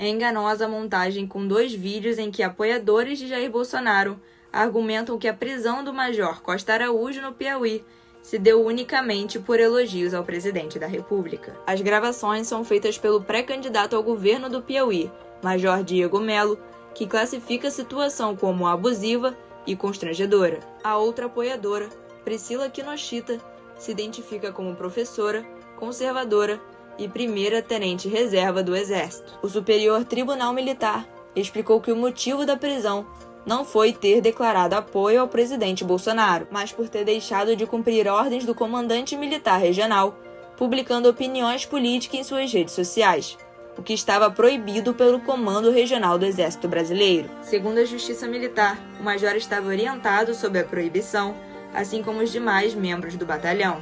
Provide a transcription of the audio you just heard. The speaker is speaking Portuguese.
É enganosa a montagem com dois vídeos em que apoiadores de Jair Bolsonaro argumentam que a prisão do Major Costa Araújo no Piauí se deu unicamente por elogios ao presidente da República. As gravações são feitas pelo pré-candidato ao governo do Piauí, Major Diego Melo, que classifica a situação como abusiva e constrangedora. A outra apoiadora, Priscila Kinoshita, se identifica como professora, conservadora e primeira tenente reserva do Exército. O Superior Tribunal Militar explicou que o motivo da prisão não foi ter declarado apoio ao presidente Bolsonaro, mas por ter deixado de cumprir ordens do comandante militar regional, publicando opiniões políticas em suas redes sociais, o que estava proibido pelo Comando Regional do Exército Brasileiro. Segundo a Justiça Militar, o major estava orientado sobre a proibição, assim como os demais membros do batalhão.